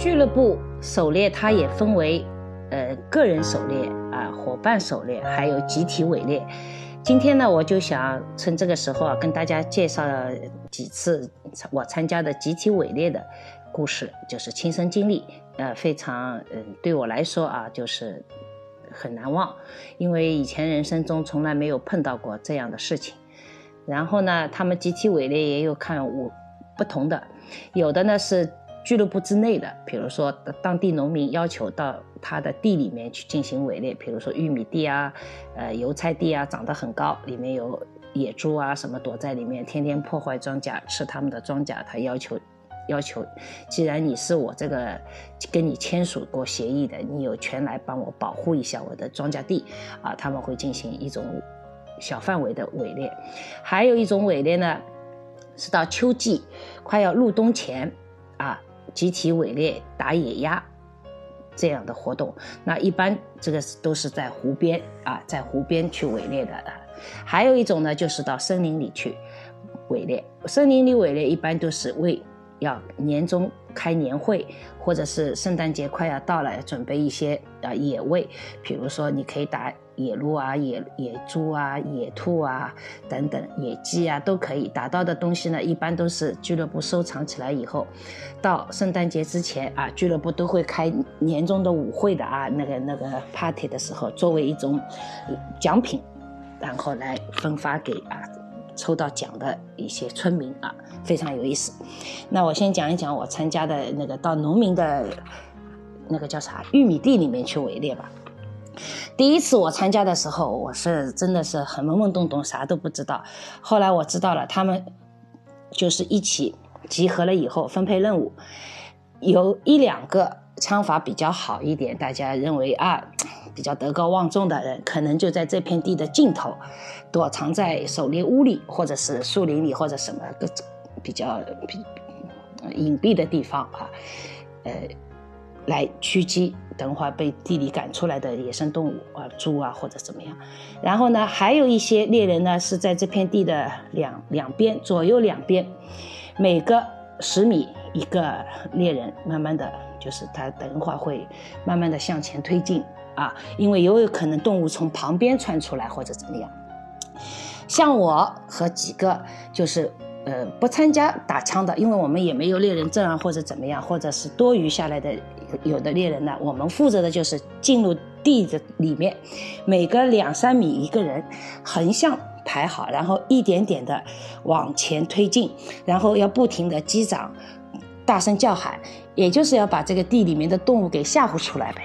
俱乐部狩猎它也分为，呃，个人狩猎啊，伙伴狩猎，还有集体围猎。今天呢，我就想趁这个时候啊，跟大家介绍几次我参加的集体围猎的故事，就是亲身经历，呃，非常嗯，对我来说啊，就是很难忘，因为以前人生中从来没有碰到过这样的事情。然后呢，他们集体围猎也有看我不同的，有的呢是。俱乐部之内的，比如说当地农民要求到他的地里面去进行围猎，比如说玉米地啊，呃油菜地啊，长得很高，里面有野猪啊什么躲在里面，天天破坏庄稼，吃他们的庄稼。他要求，要求，既然你是我这个跟你签署过协议的，你有权来帮我保护一下我的庄稼地啊。他们会进行一种小范围的围猎，还有一种围猎呢，是到秋季快要入冬前啊。集体围猎打野鸭这样的活动，那一般这个都是在湖边啊，在湖边去围猎的。还有一种呢，就是到森林里去围猎。森林里围猎一般都是为要年终开年会，或者是圣诞节快要到了，准备一些啊野味，比如说你可以打。野鹿啊，野野猪啊，野兔啊，等等，野鸡啊，都可以打到的东西呢。一般都是俱乐部收藏起来以后，到圣诞节之前啊，俱乐部都会开年终的舞会的啊，那个那个 party 的时候，作为一种奖品，然后来分发给啊抽到奖的一些村民啊，非常有意思。那我先讲一讲我参加的那个到农民的那个叫啥玉米地里面去围猎吧。第一次我参加的时候，我是真的是很懵懵懂懂，啥都不知道。后来我知道了，他们就是一起集合了以后分配任务，有一两个枪法比较好一点，大家认为啊比较德高望重的人，可能就在这片地的尽头，躲藏在狩猎屋里，或者是树林里，或者什么个比较隐蔽的地方啊，呃。来驱击等会儿被地里赶出来的野生动物啊，猪啊或者怎么样。然后呢，还有一些猎人呢是在这片地的两两边左右两边，每个十米一个猎人，慢慢的就是他等一会儿会慢慢的向前推进啊，因为有有可能动物从旁边窜出来或者怎么样。像我和几个就是呃不参加打枪的，因为我们也没有猎人证啊或者怎么样，或者是多余下来的。有的猎人呢，我们负责的就是进入地的里面，每隔两三米一个人，横向排好，然后一点点的往前推进，然后要不停的击掌，大声叫喊，也就是要把这个地里面的动物给吓唬出来呗。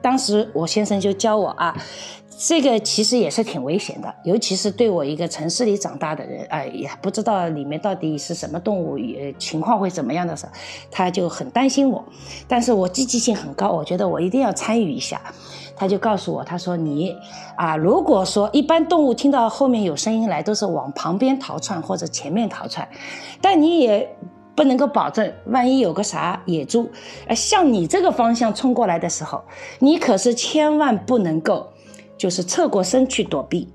当时我先生就教我啊。这个其实也是挺危险的，尤其是对我一个城市里长大的人，哎呀，不知道里面到底是什么动物，也情况会怎么样的时候，他就很担心我。但是我积极性很高，我觉得我一定要参与一下。他就告诉我，他说你啊，如果说一般动物听到后面有声音来，都是往旁边逃窜或者前面逃窜，但你也不能够保证，万一有个啥野猪，呃，向你这个方向冲过来的时候，你可是千万不能够。就是侧过身去躲避，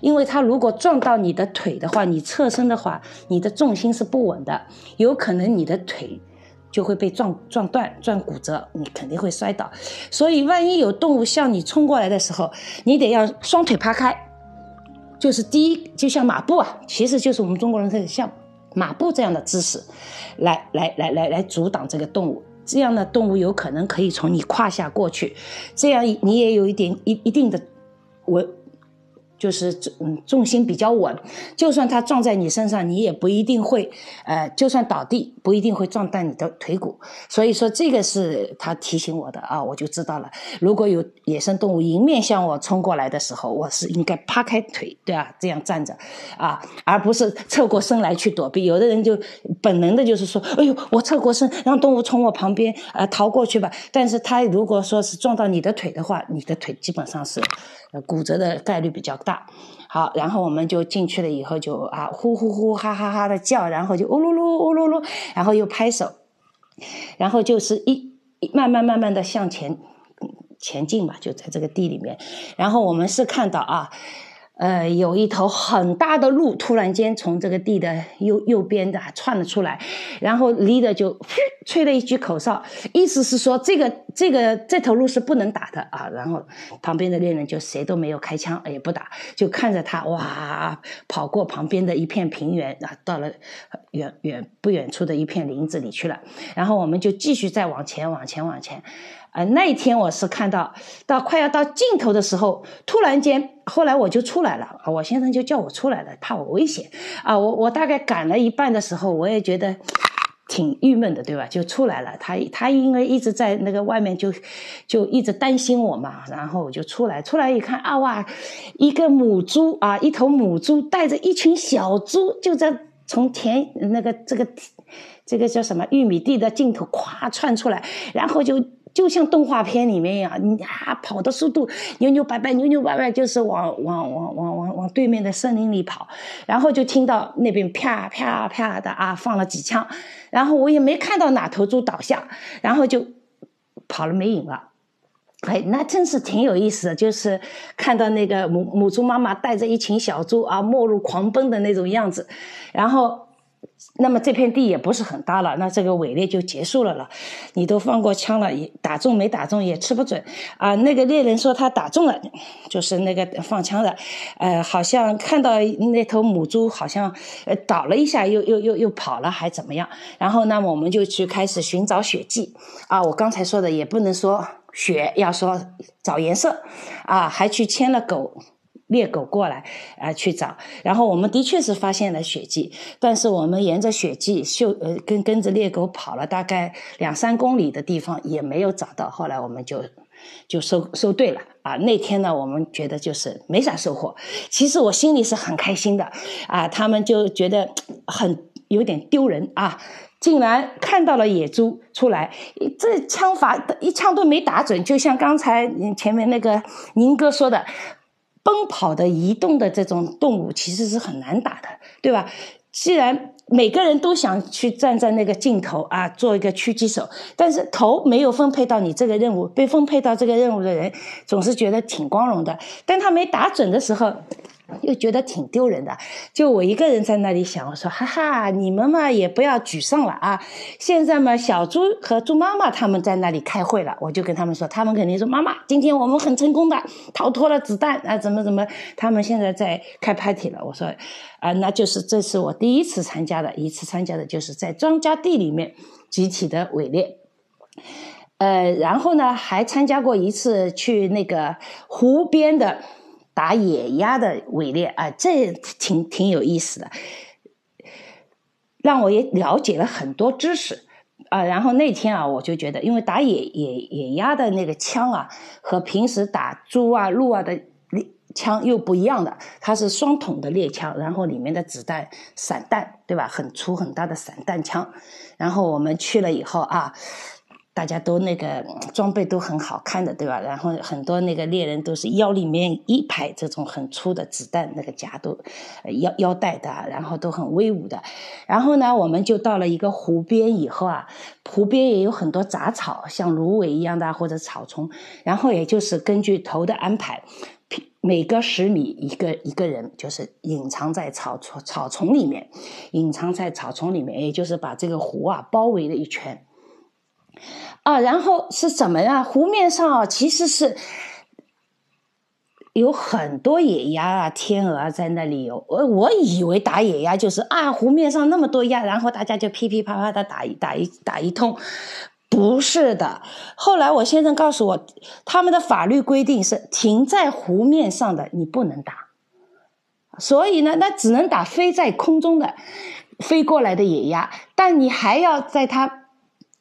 因为它如果撞到你的腿的话，你侧身的话，你的重心是不稳的，有可能你的腿就会被撞撞断、撞骨折，你肯定会摔倒。所以，万一有动物向你冲过来的时候，你得要双腿趴开，就是第一，就像马步啊，其实就是我们中国人的像马步这样的姿势，来来来来来阻挡这个动物。这样的动物有可能可以从你胯下过去，这样你也有一点一一定的。我就是重重心比较稳，就算它撞在你身上，你也不一定会，呃，就算倒地，不一定会撞断你的腿骨。所以说，这个是他提醒我的啊，我就知道了。如果有野生动物迎面向我冲过来的时候，我是应该趴开腿，对吧？这样站着啊，而不是侧过身来去躲避。有的人就本能的就是说，哎呦，我侧过身让动物从我旁边呃逃过去吧。但是他如果说是撞到你的腿的话，你的腿基本上是。骨折的概率比较大。好，然后我们就进去了，以后就啊，呼呼呼，哈哈哈的叫，然后就呜噜噜，呜噜噜，然后又拍手，然后就是一慢慢慢慢的向前前进吧，就在这个地里面。然后我们是看到啊，呃，有一头很大的鹿突然间从这个地的右右边的窜了出来，然后离的就 吹了一句口哨，意思是说这个这个这头鹿是不能打的啊。然后旁边的猎人就谁都没有开枪，也不打，就看着他哇跑过旁边的一片平原啊，到了远远不远处的一片林子里去了。然后我们就继续再往前往前往前。啊，那一天我是看到到快要到尽头的时候，突然间，后来我就出来了，我先生就叫我出来了，怕我危险啊。我我大概赶了一半的时候，我也觉得挺郁闷的，对吧？就出来了。他他因为一直在那个外面，就就一直担心我嘛。然后我就出来，出来一看啊哇，一个母猪啊，一头母猪带着一群小猪，就在从田那个这个这个叫什么玉米地的尽头咵窜出来，然后就。就像动画片里面一样，你啊跑的速度扭扭摆摆，扭扭摆摆，就是往往往往往往对面的森林里跑，然后就听到那边啪啪啪的啊放了几枪，然后我也没看到哪头猪倒下，然后就跑了没影了。哎，那真是挺有意思的，就是看到那个母母猪妈妈带着一群小猪啊末路狂奔的那种样子，然后。那么这片地也不是很大了，那这个围猎就结束了了。你都放过枪了，也打中没打中也吃不准啊。那个猎人说他打中了，就是那个放枪的，呃，好像看到那头母猪好像呃倒了一下，又又又又跑了，还怎么样？然后那么我们就去开始寻找血迹啊。我刚才说的也不能说血，要说找颜色啊，还去牵了狗。猎狗过来啊，去找，然后我们的确是发现了血迹，但是我们沿着血迹嗅呃跟跟着猎狗跑了大概两三公里的地方也没有找到，后来我们就就收收队了啊。那天呢，我们觉得就是没啥收获，其实我心里是很开心的啊。他们就觉得很有点丢人啊，竟然看到了野猪出来，这枪法一枪都没打准，就像刚才前面那个宁哥说的。奔跑的、移动的这种动物其实是很难打的，对吧？既然每个人都想去站在那个镜头啊，做一个狙击手，但是头没有分配到你这个任务，被分配到这个任务的人总是觉得挺光荣的，但他没打准的时候。又觉得挺丢人的，就我一个人在那里想，我说哈哈，你们嘛也不要沮丧了啊！现在嘛，小猪和猪妈妈他们在那里开会了，我就跟他们说，他们肯定说妈妈，今天我们很成功的逃脱了子弹啊，怎么怎么，他们现在在开 party 了。我说啊，那就是这是我第一次参加的，一次参加的就是在庄稼地里面集体的围猎，呃，然后呢还参加过一次去那个湖边的。打野鸭的围猎啊，这挺挺有意思的，让我也了解了很多知识啊。然后那天啊，我就觉得，因为打野野野鸭的那个枪啊，和平时打猪啊、鹿啊的枪又不一样的，它是双筒的猎枪，然后里面的子弹散弹，对吧？很粗很大的散弹枪。然后我们去了以后啊。大家都那个装备都很好看的，对吧？然后很多那个猎人都是腰里面一排这种很粗的子弹，那个夹都腰腰带的，然后都很威武的。然后呢，我们就到了一个湖边以后啊，湖边也有很多杂草，像芦苇一样的或者草丛。然后也就是根据头的安排，每隔十米一个一个人，就是隐藏在草丛草丛里面，隐藏在草丛里面，也就是把这个湖啊包围了一圈。啊，然后是什么呀？湖面上啊，其实是有很多野鸭啊、天鹅啊在那里游。我我以为打野鸭就是啊，湖面上那么多鸭，然后大家就噼噼啪啪的打一打一打一通，不是的。后来我先生告诉我，他们的法律规定是停在湖面上的你不能打，所以呢，那只能打飞在空中的飞过来的野鸭，但你还要在它。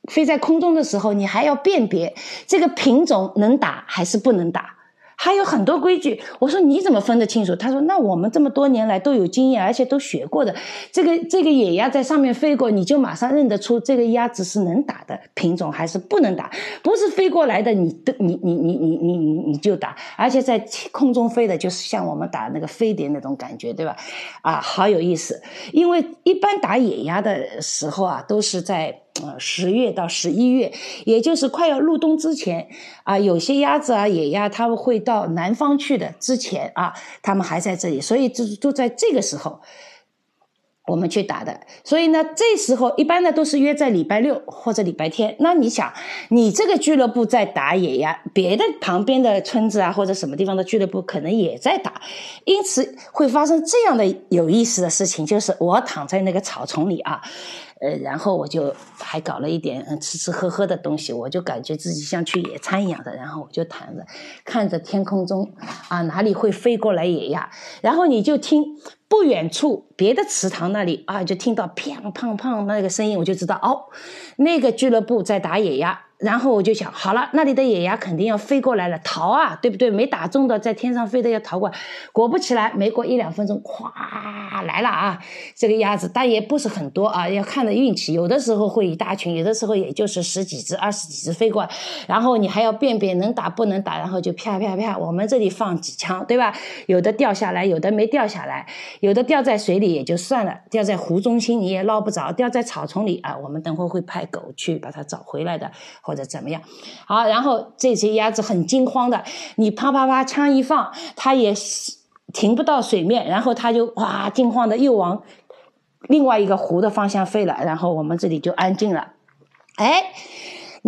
飞在空中的时候，你还要辨别这个品种能打还是不能打，还有很多规矩。我说你怎么分得清楚？他说那我们这么多年来都有经验，而且都学过的。这个这个野鸭在上面飞过，你就马上认得出这个鸭子是能打的品种还是不能打。不是飞过来的，你的你你你你你你你就打，而且在空中飞的，就是像我们打那个飞碟那种感觉，对吧？啊，好有意思。因为一般打野鸭的时候啊，都是在。呃十月到十一月，也就是快要入冬之前啊，有些鸭子啊野鸭，它们会到南方去的。之前啊，它们还在这里，所以就就在这个时候。我们去打的，所以呢，这时候一般呢都是约在礼拜六或者礼拜天。那你想，你这个俱乐部在打野鸭，别的旁边的村子啊或者什么地方的俱乐部可能也在打，因此会发生这样的有意思的事情，就是我躺在那个草丛里啊。呃，然后我就还搞了一点吃吃喝喝的东西，我就感觉自己像去野餐一样的，然后我就躺着看着天空中啊哪里会飞过来野鸭，然后你就听不远处别的池塘那里啊就听到砰砰砰那个声音，我就知道哦那个俱乐部在打野鸭。然后我就想，好了，那里的野鸭肯定要飞过来了，逃啊，对不对？没打中的在天上飞的要逃过来。果不其然，没过一两分钟，咵来了啊！这个鸭子，但也不是很多啊，要看的运气。有的时候会一大群，有的时候也就是十几只、二十几只飞过来。然后你还要辨别能打不能打，然后就啪啪啪，我们这里放几枪，对吧？有的掉下来，有的没掉下来，有的掉在水里也就算了，掉在湖中心你也捞不着，掉在草丛里啊，我们等会会派狗去把它找回来的。或者怎么样？好，然后这些鸭子很惊慌的，你啪啪啪枪一放，它也停不到水面，然后它就哇惊慌的又往另外一个湖的方向飞了，然后我们这里就安静了。哎，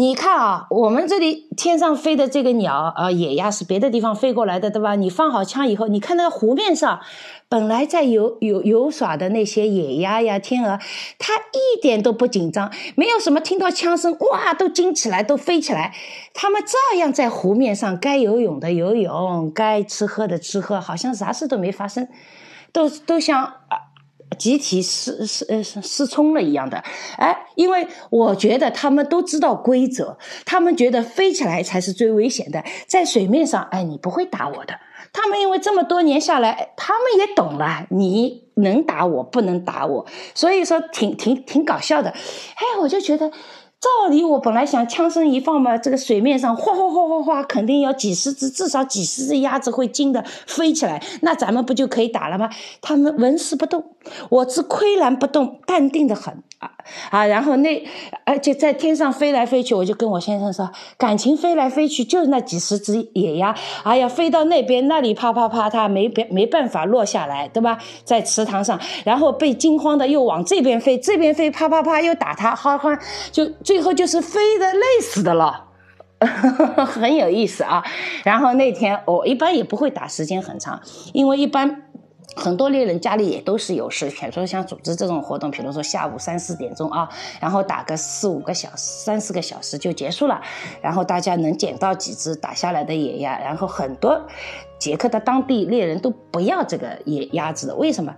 你看啊，我们这里天上飞的这个鸟啊，野鸭是别的地方飞过来的，对吧？你放好枪以后，你看那个湖面上。本来在游游游耍的那些野鸭呀、天鹅，它一点都不紧张，没有什么听到枪声哇都惊起来，都飞起来。它们照样在湖面上该游泳的游泳，该吃喝的吃喝，好像啥事都没发生，都都像集体失失呃失聪了一样的。哎，因为我觉得他们都知道规则，他们觉得飞起来才是最危险的，在水面上，哎，你不会打我的。他们因为这么多年下来，他们也懂了，你能打我，不能打我，所以说挺挺挺搞笑的。哎，我就觉得，照理我本来想枪声一放嘛，这个水面上哗哗哗哗哗，肯定要几十只，至少几十只鸭子会惊的飞起来，那咱们不就可以打了吗？他们纹丝不动，我只岿然不动，淡定的很。啊啊！然后那而且在天上飞来飞去，我就跟我先生说，感情飞来飞去就是那几十只野鸭，哎呀，飞到那边那里啪啪啪，它没别没办法落下来，对吧？在池塘上，然后被惊慌的又往这边飞，这边飞啪啪啪又打它，好好就最后就是飞的累死的了，很有意思啊。然后那天我一般也不会打时间很长，因为一般。很多猎人家里也都是有事，比如说像组织这种活动，比如说下午三四点钟啊，然后打个四五个小时、三四个小时就结束了，然后大家能捡到几只打下来的野鸭，然后很多。捷克的当地猎人都不要这个野鸭子的，为什么？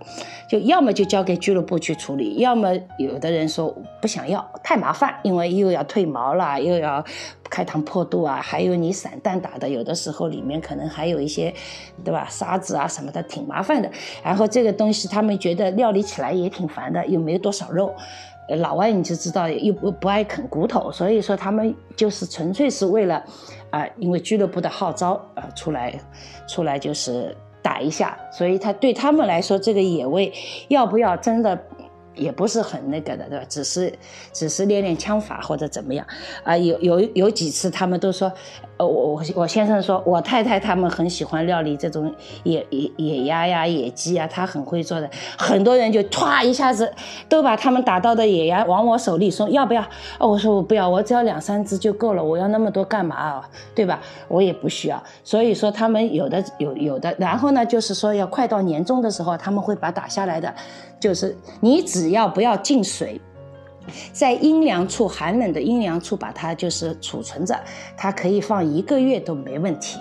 就要么就交给俱乐部去处理，要么有的人说不想要，太麻烦，因为又要褪毛了，又要开膛破肚啊，还有你散弹打的，有的时候里面可能还有一些，对吧？沙子啊什么的，挺麻烦的。然后这个东西他们觉得料理起来也挺烦的，又没有多少肉。老外你就知道又不不爱啃骨头，所以说他们就是纯粹是为了，啊，因为俱乐部的号召啊出来，出来就是打一下，所以他对他们来说这个野味要不要真的？也不是很那个的，对吧？只是，只是练练枪法或者怎么样啊？有有有几次他们都说，呃，我我我先生说，我太太他们很喜欢料理这种野野野鸭呀、野鸡啊，他很会做的。很多人就歘一下子都把他们打到的野鸭往我手里送，要不要？哦，我说我不要，我只要两三只就够了，我要那么多干嘛啊？对吧？我也不需要。所以说他们有的有有的，然后呢，就是说要快到年终的时候，他们会把打下来的。就是你只要不要进水，在阴凉处、寒冷的阴凉处把它就是储存着，它可以放一个月都没问题。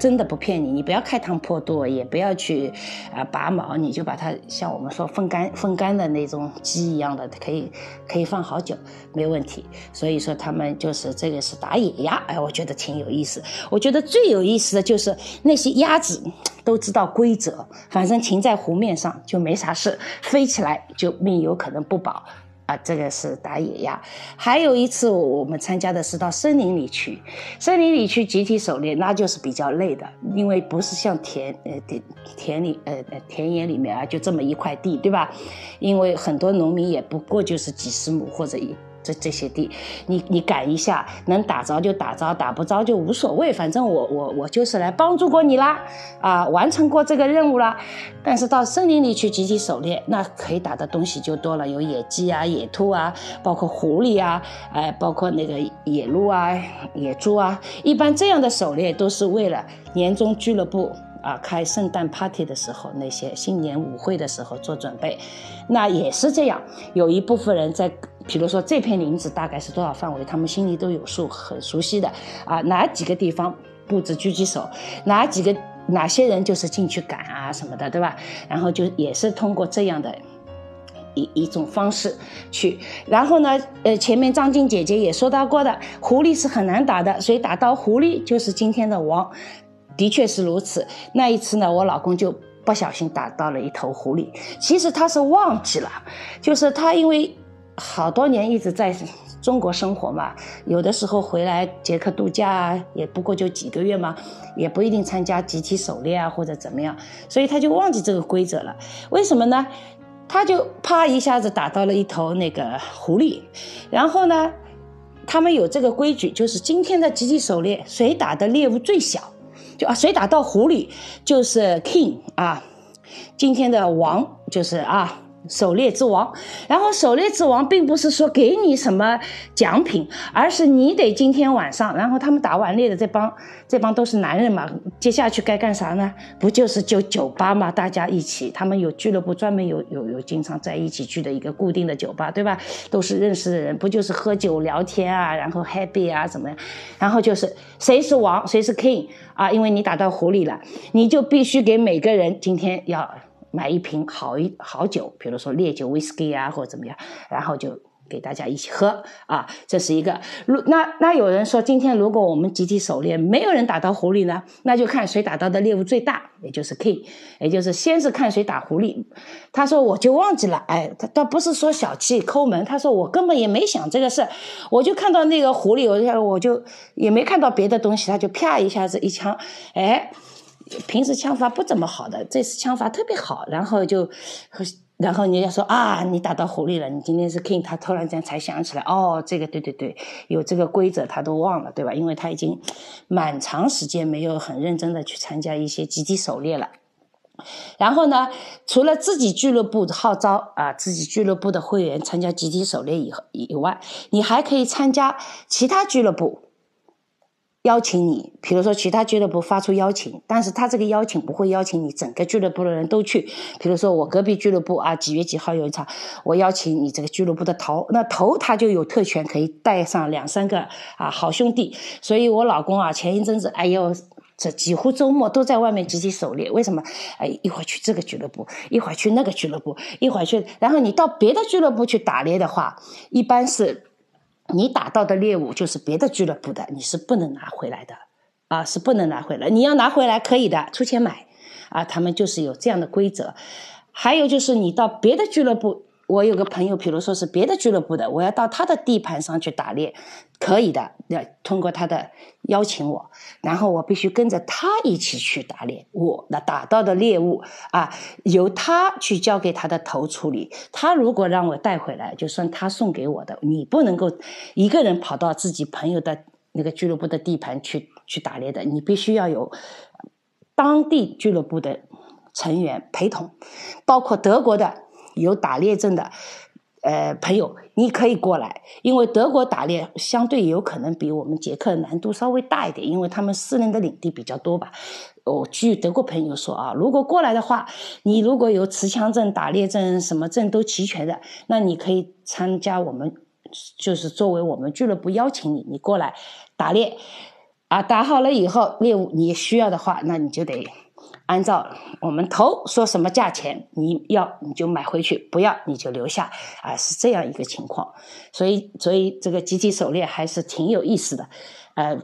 真的不骗你，你不要开膛破肚，也不要去啊拔毛，你就把它像我们说风干风干的那种鸡一样的，可以可以放好久，没问题。所以说他们就是这个是打野鸭，哎，我觉得挺有意思。我觉得最有意思的就是那些鸭子都知道规则，反正停在湖面上就没啥事，飞起来就命有可能不保。啊，这个是打野鸭。还有一次，我们参加的是到森林里去，森林里去集体狩猎，那就是比较累的，因为不是像田呃田田里呃呃田野里面啊，就这么一块地，对吧？因为很多农民也不过就是几十亩或者一这这些地，你你赶一下，能打着就打着，打不着就无所谓，反正我我我就是来帮助过你啦，啊，完成过这个任务啦。但是到森林里去集体狩猎，那可以打的东西就多了，有野鸡啊、野兔啊，包括狐狸啊，哎，包括那个野鹿啊、野猪啊。一般这样的狩猎都是为了年终俱乐部。啊，开圣诞 party 的时候，那些新年舞会的时候做准备，那也是这样。有一部分人在，比如说这片林子大概是多少范围，他们心里都有数，很熟悉的。啊，哪几个地方布置狙击手，哪几个哪些人就是进去赶啊什么的，对吧？然后就也是通过这样的一一种方式去。然后呢，呃，前面张静姐姐也说到过的，狐狸是很难打的，所以打到狐狸就是今天的王。的确是如此。那一次呢，我老公就不小心打到了一头狐狸。其实他是忘记了，就是他因为好多年一直在中国生活嘛，有的时候回来捷克度假啊，也不过就几个月嘛，也不一定参加集体狩猎啊或者怎么样，所以他就忘记这个规则了。为什么呢？他就啪一下子打到了一头那个狐狸，然后呢，他们有这个规矩，就是今天的集体狩猎，谁打的猎物最小。就啊，谁打到狐狸就是 king 啊，今天的王就是啊。狩猎之王，然后狩猎之王并不是说给你什么奖品，而是你得今天晚上，然后他们打完猎的这帮这帮都是男人嘛，接下去该干啥呢？不就是就酒吧嘛？大家一起，他们有俱乐部，专门有有有经常在一起去的一个固定的酒吧，对吧？都是认识的人，不就是喝酒聊天啊，然后 happy 啊，怎么样？然后就是谁是王，谁是 king 啊？因为你打到狐狸了，你就必须给每个人今天要。买一瓶好一好酒，比如说烈酒、whisky 啊，或者怎么样，然后就给大家一起喝啊，这是一个。如那那有人说，今天如果我们集体狩猎，没有人打到狐狸呢，那就看谁打到的猎物最大，也就是 k，也就是先是看谁打狐狸。他说我就忘记了，哎，他倒不是说小气抠门，他说我根本也没想这个事，我就看到那个狐狸，我就我就也没看到别的东西，他就啪一下子一枪，哎。平时枪法不怎么好的，这次枪法特别好，然后就，然后人家说啊，你打到狐狸了，你今天是 king，他突然间才想起来，哦，这个对对对，有这个规则他都忘了，对吧？因为他已经蛮长时间没有很认真的去参加一些集体狩猎了。然后呢，除了自己俱乐部号召啊，自己俱乐部的会员参加集体狩猎以以外，你还可以参加其他俱乐部。邀请你，比如说其他俱乐部发出邀请，但是他这个邀请不会邀请你整个俱乐部的人都去。比如说我隔壁俱乐部啊，几月几号有一场，我邀请你这个俱乐部的头，那头他就有特权，可以带上两三个啊好兄弟。所以我老公啊，前一阵子，哎呦，这几乎周末都在外面集体狩猎。为什么？哎，一会儿去这个俱乐部，一会儿去那个俱乐部，一会儿去，然后你到别的俱乐部去打猎的话，一般是。你打到的猎物就是别的俱乐部的，你是不能拿回来的，啊，是不能拿回来。你要拿回来可以的，出钱买，啊，他们就是有这样的规则。还有就是你到别的俱乐部。我有个朋友，比如说是别的俱乐部的，我要到他的地盘上去打猎，可以的。要通过他的邀请我，然后我必须跟着他一起去打猎。我那打到的猎物啊，由他去交给他的头处理。他如果让我带回来，就算他送给我的。你不能够一个人跑到自己朋友的那个俱乐部的地盘去去打猎的，你必须要有当地俱乐部的成员陪同，包括德国的。有打猎证的，呃，朋友，你可以过来，因为德国打猎相对有可能比我们捷克难度稍微大一点，因为他们私人的领地比较多吧。我据德国朋友说啊，如果过来的话，你如果有持枪证、打猎证，什么证都齐全的，那你可以参加我们，就是作为我们俱乐部邀请你，你过来打猎，啊，打好了以后猎物你需要的话，那你就得。按照我们头说什么价钱，你要你就买回去，不要你就留下，啊，是这样一个情况。所以，所以这个集体狩猎还是挺有意思的，呃，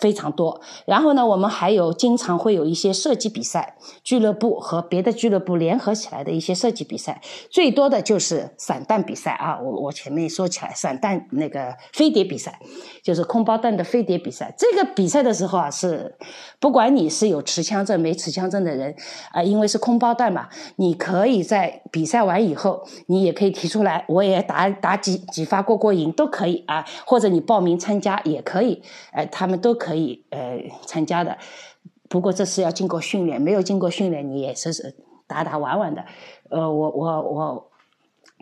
非常多。然后呢，我们还有经常会有一些射击比赛，俱乐部和别的俱乐部联合起来的一些射击比赛。最多的就是散弹比赛啊，我我前面说起来，散弹那个飞碟比赛，就是空包弹的飞碟比赛。这个比赛的时候啊，是不管你是有持枪证没持枪证的人啊，因为是空包弹嘛，你可以在比赛完以后，你也可以提出来，我也打打几几发过过瘾都可以啊，或者你报名参加也可以。呃，他们都可以呃参加的，不过这是要经过训练，没有经过训练你也是是打打玩玩的。呃，我我我，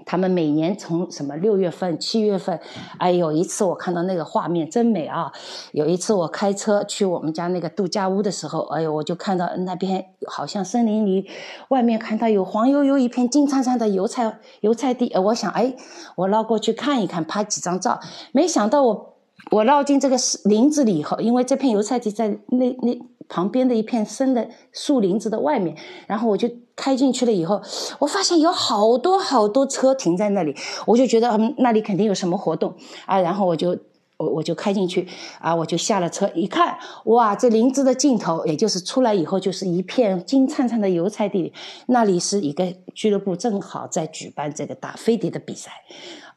他们每年从什么六月份、七月份，哎，有一次我看到那个画面真美啊！有一次我开车去我们家那个度假屋的时候，哎呦，我就看到那边好像森林里外面看到有黄油油一片金灿灿的油菜油菜地，呃，我想哎，我绕过去看一看，拍几张照，没想到我。我绕进这个林子里以后，因为这片油菜地在那那旁边的一片深的树林子的外面，然后我就开进去了以后，我发现有好多好多车停在那里，我就觉得嗯那里肯定有什么活动。啊，然后我就我我就开进去啊，我就下了车一看，哇，这林子的尽头，也就是出来以后就是一片金灿灿的油菜地。里，那里是一个俱乐部正好在举办这个打飞碟的比赛。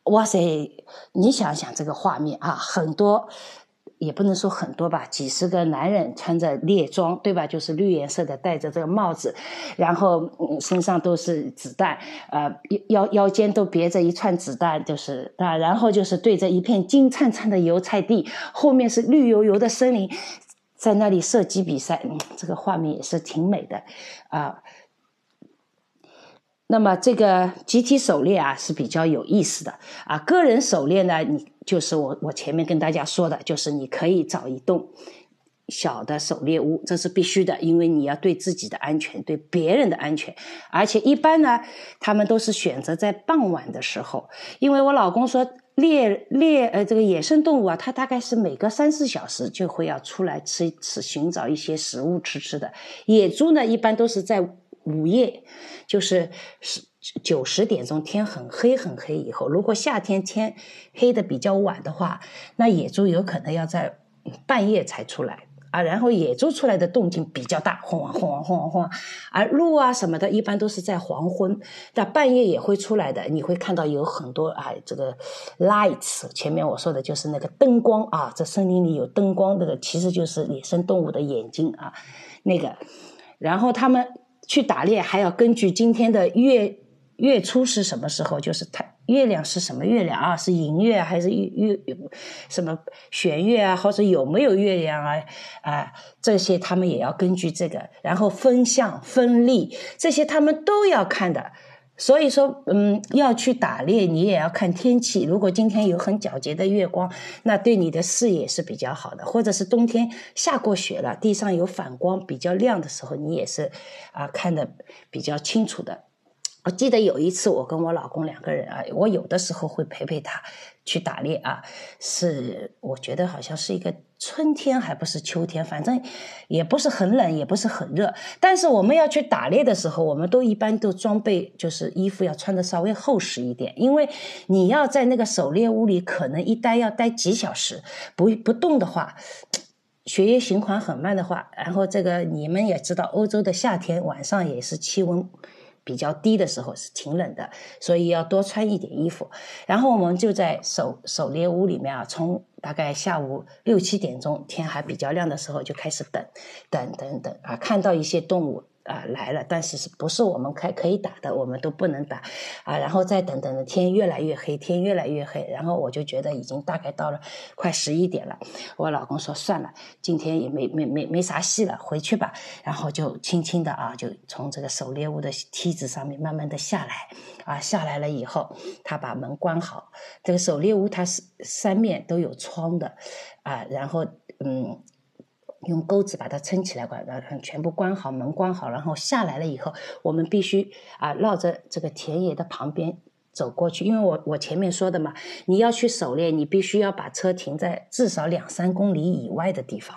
哇塞，你想想这个画面啊，很多也不能说很多吧，几十个男人穿着猎装，对吧？就是绿颜色的，戴着这个帽子，然后身上都是子弹，呃，腰腰间都别着一串子弹，就是啊，然后就是对着一片金灿灿的油菜地，后面是绿油油的森林，在那里射击比赛，这个画面也是挺美的啊。那么这个集体狩猎啊是比较有意思的啊，个人狩猎呢，你就是我我前面跟大家说的，就是你可以找一栋小的狩猎屋，这是必须的，因为你要对自己的安全，对别人的安全，而且一般呢，他们都是选择在傍晚的时候，因为我老公说猎猎呃这个野生动物啊，它大概是每隔三四小时就会要出来吃吃寻找一些食物吃吃的，野猪呢一般都是在。午夜就是十九十点钟，天很黑很黑以后，如果夏天天黑的比较晚的话，那野猪有可能要在半夜才出来啊。然后野猪出来的动静比较大，轰啊轰啊轰啊轰啊。而鹿啊什么的，一般都是在黄昏，但半夜也会出来的。你会看到有很多啊，这个 lights，前面我说的就是那个灯光啊，这森林里有灯光，那个其实就是野生动物的眼睛啊，那个，然后他们。去打猎还要根据今天的月月初是什么时候，就是它月亮是什么月亮啊？是寅月还是月月什么弦月啊？或者有没有月亮啊？啊，这些他们也要根据这个，然后风向风力这些他们都要看的。所以说，嗯，要去打猎，你也要看天气。如果今天有很皎洁的月光，那对你的视野是比较好的；或者是冬天下过雪了，地上有反光比较亮的时候，你也是啊看的比较清楚的。我记得有一次，我跟我老公两个人啊，我有的时候会陪陪他去打猎啊。是我觉得好像是一个春天，还不是秋天，反正也不是很冷，也不是很热。但是我们要去打猎的时候，我们都一般都装备就是衣服要穿的稍微厚实一点，因为你要在那个狩猎屋里，可能一待要待几小时，不不动的话，血液循环很慢的话，然后这个你们也知道，欧洲的夏天晚上也是气温。比较低的时候是挺冷的，所以要多穿一点衣服。然后我们就在狩狩猎屋里面啊，从大概下午六七点钟天还比较亮的时候就开始等，等等等啊，看到一些动物。啊，来了，但是是不是我们开可以打的，我们都不能打啊。然后再等等的，天越来越黑，天越来越黑。然后我就觉得已经大概到了快十一点了。我老公说算了，今天也没没没没啥戏了，回去吧。然后就轻轻的啊，就从这个狩猎屋的梯子上面慢慢的下来啊。下来了以后，他把门关好。这个狩猎屋它是三面都有窗的啊。然后嗯。用钩子把它撑起来，关，然后全部关好门，关好，然后下来了以后，我们必须啊绕着这个田野的旁边走过去，因为我我前面说的嘛，你要去狩猎，你必须要把车停在至少两三公里以外的地方，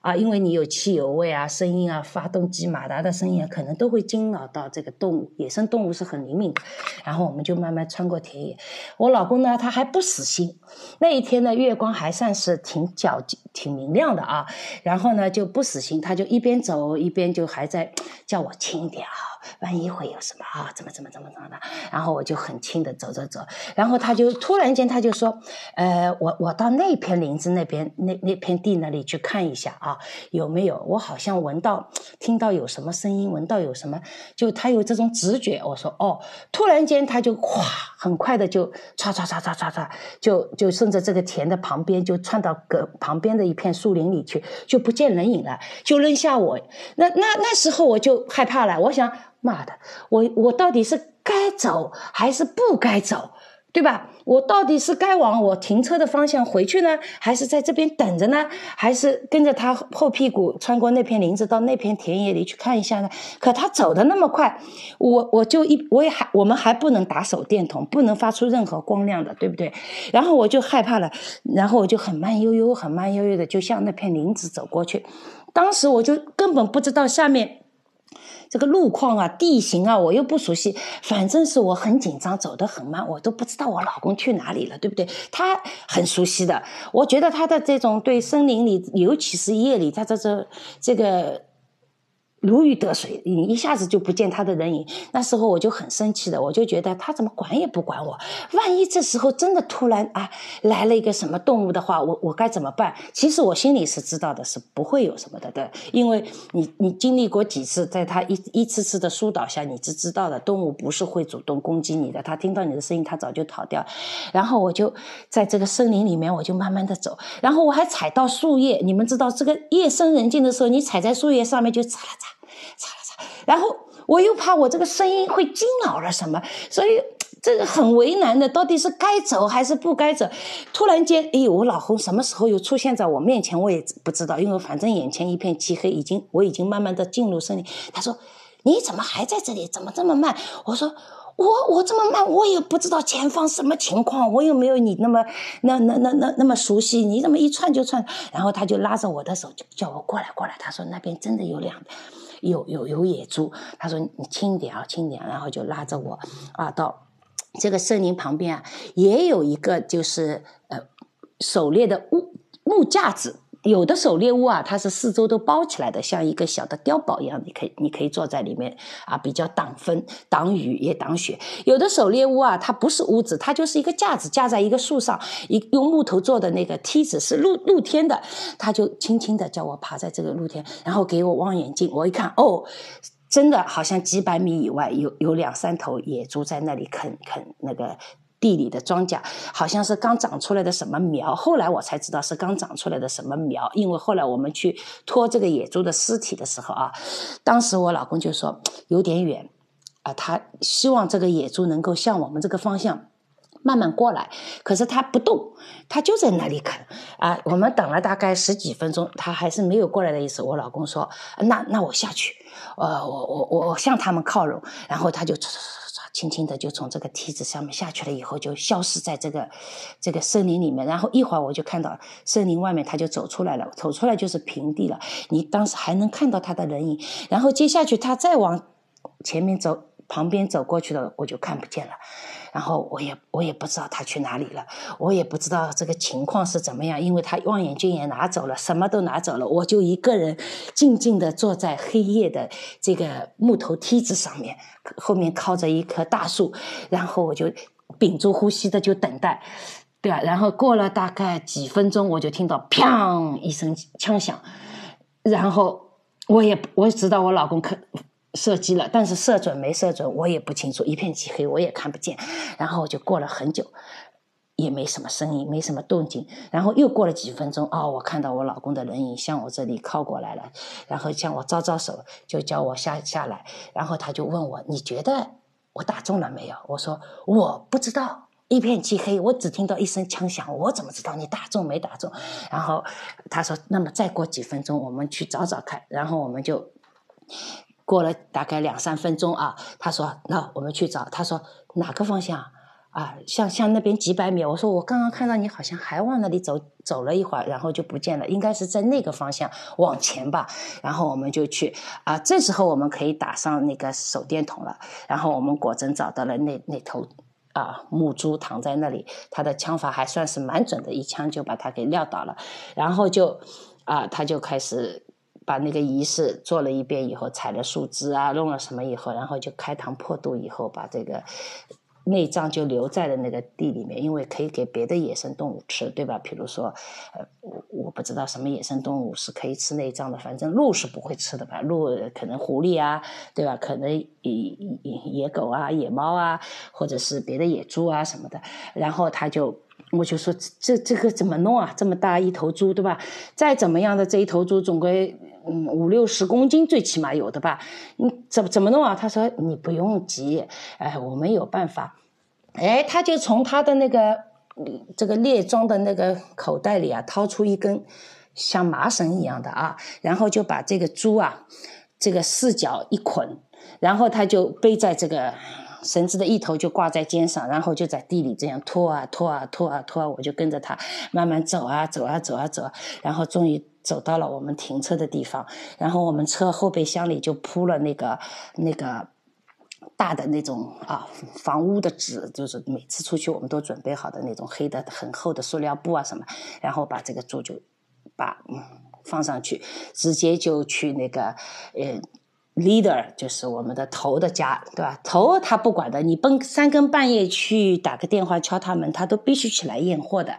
啊，因为你有汽油味啊、声音啊、发动机马达的声音啊，可能都会惊扰到这个动物。野生动物是很灵敏的。然后我们就慢慢穿过田野。我老公呢，他还不死心。那一天呢，月光还算是挺皎、挺明亮的啊。然后呢，就不死心，他就一边走一边就还在叫我轻点啊，万一会有什么啊？怎么怎么怎么怎么的？然后我就很轻的走走走。然后他就突然间他就说：“呃，我我到那片林子那边那那片地那里去看一下啊。”有没有？我好像闻到、听到有什么声音，闻到有什么，就他有这种直觉。我说哦，突然间他就哗，很快的就唰唰唰唰唰唰，就就顺着这个田的旁边，就窜到隔旁边的一片树林里去，就不见人影了，就扔下我。那那那时候我就害怕了，我想妈的，我我到底是该走还是不该走？对吧？我到底是该往我停车的方向回去呢，还是在这边等着呢？还是跟着他后屁股穿过那片林子到那片田野里去看一下呢？可他走的那么快，我我就一我也还我们还不能打手电筒，不能发出任何光亮的，对不对？然后我就害怕了，然后我就很慢悠悠、很慢悠悠的就向那片林子走过去。当时我就根本不知道下面。这个路况啊，地形啊，我又不熟悉，反正是我很紧张，走得很慢，我都不知道我老公去哪里了，对不对？他很熟悉的，我觉得他的这种对森林里，尤其是夜里，他这这这个。如鱼得水，你一下子就不见他的人影。那时候我就很生气的，我就觉得他怎么管也不管我。万一这时候真的突然啊来了一个什么动物的话，我我该怎么办？其实我心里是知道的，是不会有什么的的，因为你你经历过几次，在他一一次次的疏导下，你是知道的，动物不是会主动攻击你的。他听到你的声音，他早就逃掉。然后我就在这个森林里面，我就慢慢的走，然后我还踩到树叶。你们知道，这个夜深人静的时候，你踩在树叶上面就嚓啦嚓。然后我又怕我这个声音会惊扰了什么，所以这个很为难的，到底是该走还是不该走？突然间，哎，我老公什么时候又出现在我面前，我也不知道，因为反正眼前一片漆黑，已经我已经慢慢的进入森林。他说：“你怎么还在这里？怎么这么慢？”我说：“我我这么慢，我也不知道前方什么情况，我又没有你那么那那那那那么熟悉，你怎么一窜就窜？”然后他就拉着我的手，就叫我过来过来。他说：“那边真的有两。”有有有野猪，他说你轻点啊，轻点，然后就拉着我啊到这个森林旁边啊，也有一个就是呃狩猎的木木架子。有的狩猎屋啊，它是四周都包起来的，像一个小的碉堡一样，你可以你可以坐在里面啊，比较挡风、挡雨也挡雪。有的狩猎屋啊，它不是屋子，它就是一个架子，架在一个树上，一用木头做的那个梯子是露露天的，他就轻轻的叫我爬在这个露天，然后给我望远镜，我一看，哦，真的好像几百米以外有有两三头野猪在那里啃啃那个。地里的庄稼好像是刚长出来的什么苗，后来我才知道是刚长出来的什么苗，因为后来我们去拖这个野猪的尸体的时候啊，当时我老公就说有点远，啊，他希望这个野猪能够向我们这个方向慢慢过来，可是他不动，他就在那里啃啊。我们等了大概十几分钟，他还是没有过来的意思。我老公说，那那我下去，呃，我我我我向他们靠拢，然后他就。轻轻的就从这个梯子上面下去了，以后就消失在这个这个森林里面。然后一会儿我就看到森林外面，他就走出来了，走出来就是平地了。你当时还能看到他的人影。然后接下去他再往前面走，旁边走过去了，我就看不见了。然后我也我也不知道他去哪里了，我也不知道这个情况是怎么样，因为他望远镜也拿走了，什么都拿走了，我就一个人静静的坐在黑夜的这个木头梯子上面，后面靠着一棵大树，然后我就屏住呼吸的就等待，对啊，然后过了大概几分钟，我就听到砰一声枪响，然后我也我也知道我老公可。射击了，但是射准没射准，我也不清楚，一片漆黑，我也看不见。然后我就过了很久，也没什么声音，没什么动静。然后又过了几分钟，哦，我看到我老公的人影向我这里靠过来了，然后向我招招手，就叫我下下来。然后他就问我：“你觉得我打中了没有？”我说：“我不知道，一片漆黑，我只听到一声枪响，我怎么知道你打中没打中？”然后他说：“那么再过几分钟，我们去找找看。”然后我们就。过了大概两三分钟啊，他说：“那我们去找。”他说：“哪个方向？”啊，像像那边几百米，我说我刚刚看到你好像还往那里走走了一会儿，然后就不见了，应该是在那个方向往前吧。然后我们就去啊，这时候我们可以打上那个手电筒了。然后我们果真找到了那那头啊母猪躺在那里，他的枪法还算是蛮准的，一枪就把他给撂倒了。然后就啊，他就开始。把那个仪式做了一遍以后，采了树枝啊，弄了什么以后，然后就开膛破肚以后，把这个内脏就留在了那个地里面，因为可以给别的野生动物吃，对吧？比如说，呃，我我不知道什么野生动物是可以吃内脏的，反正鹿是不会吃的吧？鹿可能狐狸啊，对吧？可能野野狗啊、野猫啊，或者是别的野猪啊什么的，然后他就。我就说这这个怎么弄啊？这么大一头猪，对吧？再怎么样的这一头猪，总归嗯五六十公斤，最起码有的吧？你怎么怎么弄啊？他说你不用急，哎，我们有办法。哎，他就从他的那个这个猎装的那个口袋里啊，掏出一根像麻绳一样的啊，然后就把这个猪啊，这个四脚一捆，然后他就背在这个。绳子的一头就挂在肩上，然后就在地里这样拖啊拖啊拖啊拖啊，我就跟着他慢慢走啊走啊走啊走，然后终于走到了我们停车的地方。然后我们车后备箱里就铺了那个那个大的那种啊房屋的纸，就是每次出去我们都准备好的那种黑的很厚的塑料布啊什么，然后把这个猪就把嗯放上去，直接就去那个呃。leader 就是我们的头的家，对吧？头他不管的，你奔三更半夜去打个电话敲他门，他都必须起来验货的，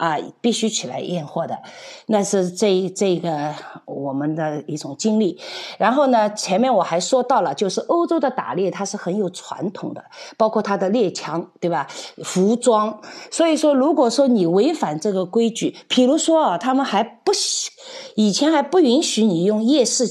啊，必须起来验货的。那是这这个我们的一种经历。然后呢，前面我还说到了，就是欧洲的打猎它是很有传统的，包括它的猎枪，对吧？服装。所以说，如果说你违反这个规矩，比如说啊，他们还不以前还不允许你用夜视。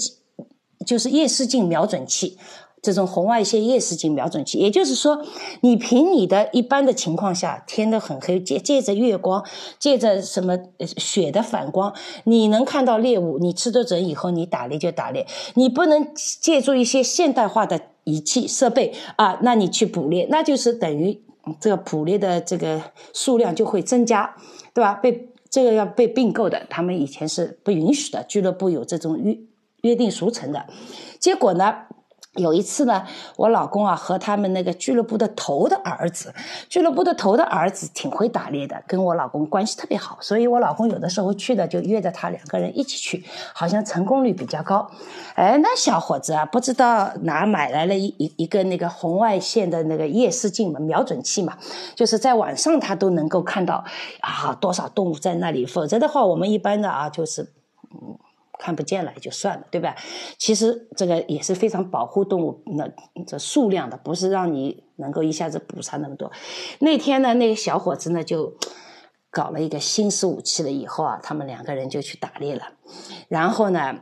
就是夜视镜瞄准器，这种红外线夜视镜瞄准器，也就是说，你凭你的一般的情况下，天都很黑，借借着月光，借着什么雪的反光，你能看到猎物，你吃得准以后，你打猎就打猎，你不能借助一些现代化的仪器设备啊，那你去捕猎，那就是等于这个捕猎的这个数量就会增加，对吧？被这个要被并购的，他们以前是不允许的，俱乐部有这种约。约定俗成的，结果呢？有一次呢，我老公啊和他们那个俱乐部的头的儿子，俱乐部的头的儿子挺会打猎的，跟我老公关系特别好，所以我老公有的时候去的就约着他两个人一起去，好像成功率比较高。哎，那小伙子啊，不知道哪买来了一一一个那个红外线的那个夜视镜嘛，瞄准器嘛，就是在晚上他都能够看到啊多少动物在那里，否则的话，我们一般的啊就是嗯。看不见了也就算了，对吧？其实这个也是非常保护动物那这数量的，不是让你能够一下子捕杀那么多。那天呢，那个小伙子呢就搞了一个新式武器了，以后啊，他们两个人就去打猎了。然后呢，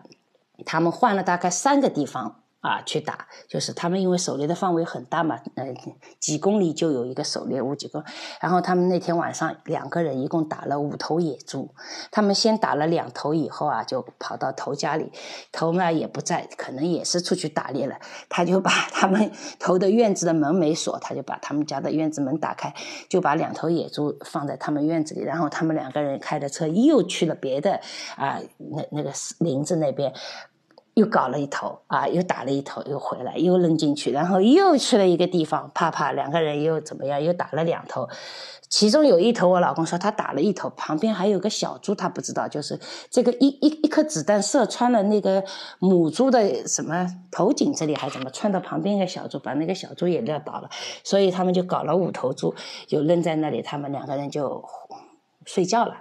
他们换了大概三个地方。啊，去打，就是他们因为狩猎的范围很大嘛，呃，几公里就有一个狩猎屋，几个。然后他们那天晚上两个人一共打了五头野猪，他们先打了两头以后啊，就跑到头家里，头呢也不在，可能也是出去打猎了。他就把 他们头的院子的门没锁，他就把他们家的院子门打开，就把两头野猪放在他们院子里，然后他们两个人开着车又去了别的啊，那那个林子那边。又搞了一头啊，又打了一头，又回来，又扔进去，然后又去了一个地方，啪啪，两个人又怎么样？又打了两头，其中有一头，我老公说他打了一头，旁边还有个小猪，他不知道，就是这个一一一颗子弹射穿了那个母猪的什么头颈这里，还怎么穿到旁边一个小猪，把那个小猪也撂倒了，所以他们就搞了五头猪，就扔在那里，他们两个人就。睡觉了，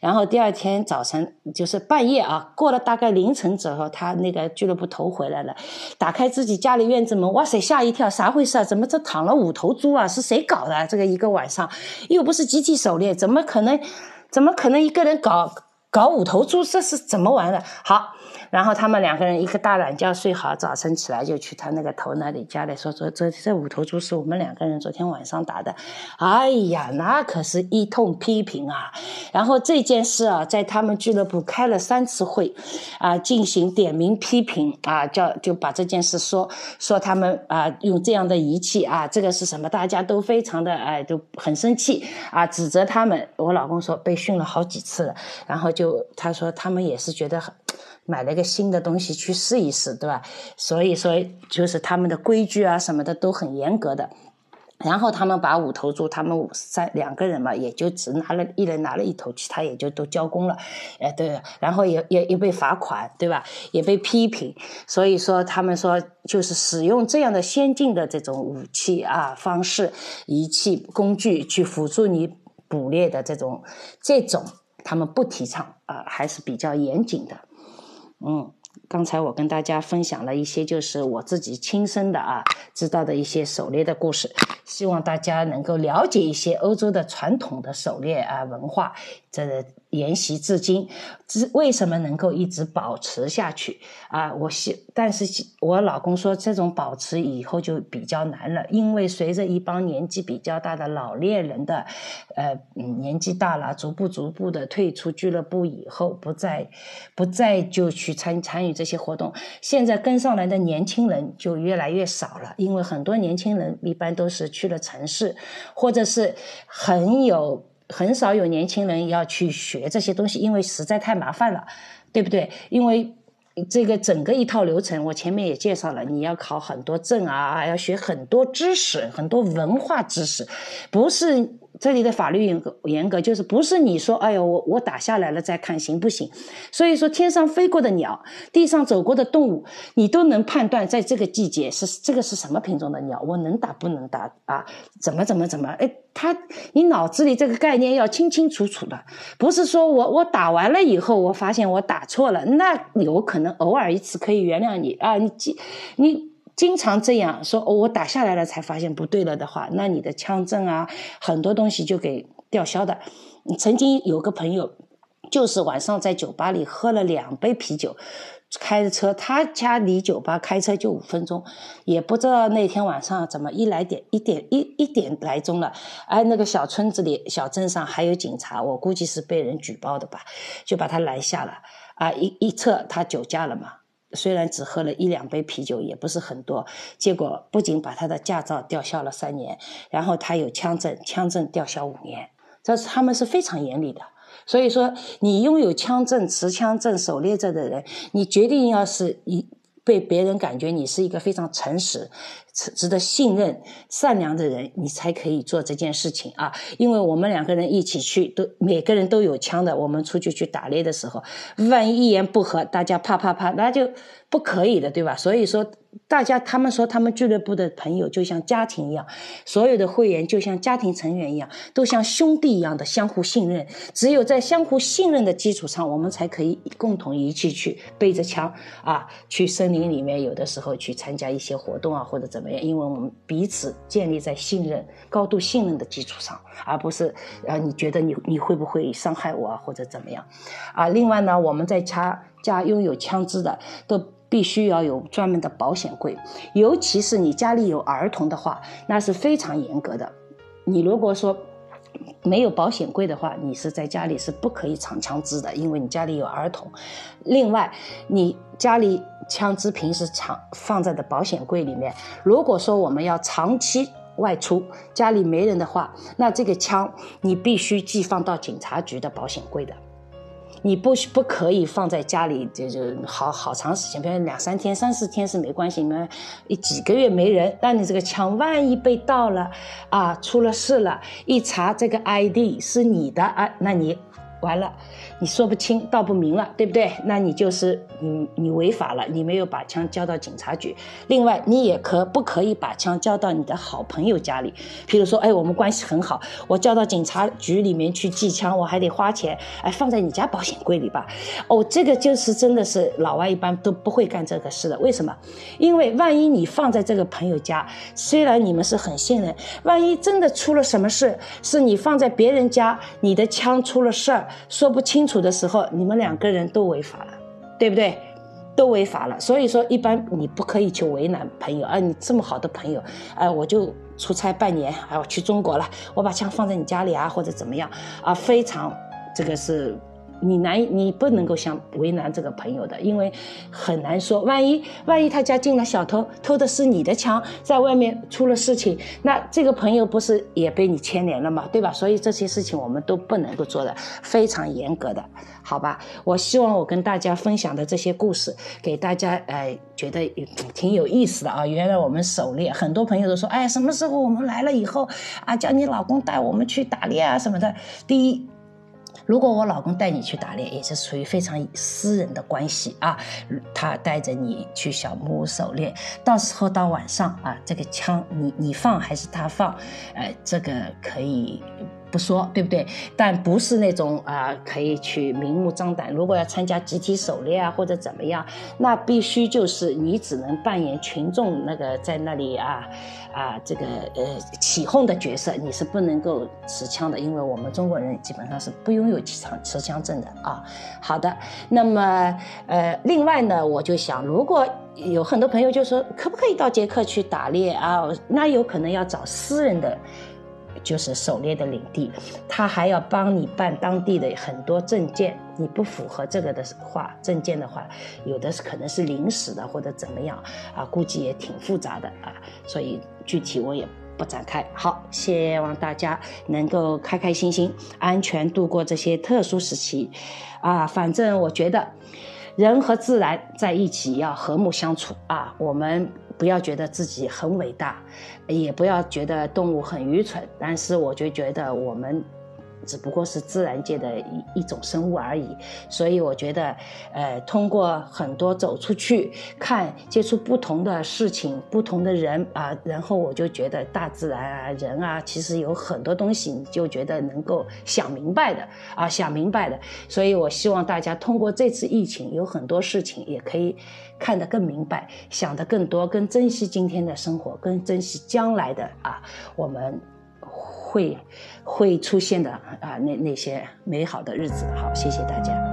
然后第二天早晨就是半夜啊，过了大概凌晨之后，他那个俱乐部头回来了，打开自己家里院子门，哇塞，吓一跳，啥回事啊？怎么这躺了五头猪啊？是谁搞的？这个一个晚上又不是集体狩猎，怎么可能？怎么可能一个人搞搞五头猪？这是怎么玩的？好，然后他们两个人一个大懒觉睡好，早晨起来就去他那个头那里家里说说，这这五头猪是我们两个人昨天晚上打的。哎呀，那可是一通批评啊！然后这件事啊，在他们俱乐部开了三次会，啊，进行点名批评啊，叫就把这件事说说他们啊用这样的仪器啊，这个是什么？大家都非常的哎都很生气啊，指责他们。我老公说被训了好几次了，然后就他说他们也是觉得很。买了个新的东西去试一试，对吧？所以说，就是他们的规矩啊什么的都很严格的。然后他们把五头猪，他们五三两个人嘛，也就只拿了一人拿了一头，其他也就都交工了。哎，对，然后也也也被罚款，对吧？也被批评。所以说，他们说就是使用这样的先进的这种武器啊方式、仪器、工具去辅助你捕猎的这种这种，他们不提倡啊，还是比较严谨的。嗯，刚才我跟大家分享了一些，就是我自己亲身的啊知道的一些狩猎的故事，希望大家能够了解一些欧洲的传统的狩猎啊文化。这沿袭至今，之为什么能够一直保持下去啊？我希，但是我老公说这种保持以后就比较难了，因为随着一帮年纪比较大的老猎人的，呃，年纪大了，逐步逐步的退出俱乐部以后，不再不再就去参参与这些活动。现在跟上来的年轻人就越来越少了，因为很多年轻人一般都是去了城市，或者是很有。很少有年轻人要去学这些东西，因为实在太麻烦了，对不对？因为这个整个一套流程，我前面也介绍了，你要考很多证啊，要学很多知识，很多文化知识，不是。这里的法律严格，严格就是不是你说，哎呦，我我打下来了再看行不行？所以说，天上飞过的鸟，地上走过的动物，你都能判断，在这个季节是这个是什么品种的鸟，我能打不能打啊？怎么怎么怎么？哎，他你脑子里这个概念要清清楚楚的，不是说我我打完了以后，我发现我打错了，那有可能偶尔一次可以原谅你啊，你记你。经常这样说，我打下来了才发现不对了的话，那你的枪证啊，很多东西就给吊销的。曾经有个朋友，就是晚上在酒吧里喝了两杯啤酒，开着车，他家离酒吧开车就五分钟，也不知道那天晚上怎么一来点一点一一点来钟了，哎，那个小村子里小镇上还有警察，我估计是被人举报的吧，就把他拦下了，啊，一一测他酒驾了嘛。虽然只喝了一两杯啤酒，也不是很多，结果不仅把他的驾照吊销了三年，然后他有枪证，枪证吊销五年，这是他们是非常严厉的。所以说，你拥有枪证、持枪证、狩猎证的人，你决定要是一。被别人感觉你是一个非常诚实、值得信任、善良的人，你才可以做这件事情啊！因为我们两个人一起去，都每个人都有枪的。我们出去去打猎的时候，万一一言不合，大家啪啪啪，那就不可以的，对吧？所以说。大家他们说，他们俱乐部的朋友就像家庭一样，所有的会员就像家庭成员一样，都像兄弟一样的相互信任。只有在相互信任的基础上，我们才可以共同一起去背着枪啊，去森林里面，有的时候去参加一些活动啊，或者怎么样。因为我们彼此建立在信任、高度信任的基础上，而不是啊，你觉得你你会不会伤害我啊，或者怎么样啊？另外呢，我们在家家拥有枪支的都。必须要有专门的保险柜，尤其是你家里有儿童的话，那是非常严格的。你如果说没有保险柜的话，你是在家里是不可以藏枪支的，因为你家里有儿童。另外，你家里枪支平时藏放在的保险柜里面，如果说我们要长期外出，家里没人的话，那这个枪你必须寄放到警察局的保险柜的。你不不可以放在家里，就就好好长时间，比如两三天、三四天是没关系，你们几个月没人，那你这个枪万一被盗了，啊，出了事了，一查这个 ID 是你的啊，那你。完了，你说不清道不明了，对不对？那你就是你你违法了，你没有把枪交到警察局。另外，你也可不可以把枪交到你的好朋友家里？譬如说，哎，我们关系很好，我交到警察局里面去寄枪，我还得花钱，哎，放在你家保险柜里吧。哦，这个就是真的是老外一般都不会干这个事的。为什么？因为万一你放在这个朋友家，虽然你们是很信任，万一真的出了什么事，是你放在别人家，你的枪出了事儿。说不清处的时候，你们两个人都违法了，对不对？都违法了。所以说，一般你不可以去为难朋友啊，你这么好的朋友，哎，我就出差半年，哎，我去中国了，我把枪放在你家里啊，或者怎么样啊，非常这个是。你难，你不能够想为难这个朋友的，因为很难说，万一万一他家进了小偷，偷的是你的枪，在外面出了事情，那这个朋友不是也被你牵连了吗？对吧？所以这些事情我们都不能够做的非常严格的，好吧？我希望我跟大家分享的这些故事，给大家呃觉得挺有意思的啊。原来我们狩猎，很多朋友都说，哎，什么时候我们来了以后啊，叫你老公带我们去打猎啊什么的。第一。如果我老公带你去打猎，也是属于非常私人的关系啊。他带着你去小木屋狩猎，到时候到晚上啊，这个枪你你放还是他放，呃，这个可以。不说对不对？但不是那种啊，可以去明目张胆。如果要参加集体狩猎啊，或者怎么样，那必须就是你只能扮演群众那个在那里啊啊这个呃起哄的角色，你是不能够持枪的，因为我们中国人基本上是不拥有持枪持枪证的啊。好的，那么呃，另外呢，我就想，如果有很多朋友就说，可不可以到捷克去打猎啊？那有可能要找私人的。就是狩猎的领地，他还要帮你办当地的很多证件。你不符合这个的话，证件的话，有的是可能是临时的或者怎么样啊，估计也挺复杂的啊。所以具体我也不展开。好，希望大家能够开开心心、安全度过这些特殊时期啊。反正我觉得，人和自然在一起要和睦相处啊。我们。不要觉得自己很伟大，也不要觉得动物很愚蠢，但是我就觉得我们。只不过是自然界的一一种生物而已，所以我觉得，呃，通过很多走出去看、接触不同的事情、不同的人啊，然后我就觉得大自然啊、人啊，其实有很多东西，你就觉得能够想明白的啊，想明白的。所以我希望大家通过这次疫情，有很多事情也可以看得更明白，想得更多，更珍惜今天的生活，更珍惜将来的啊，我们。会会出现的啊，那那些美好的日子。好，谢谢大家。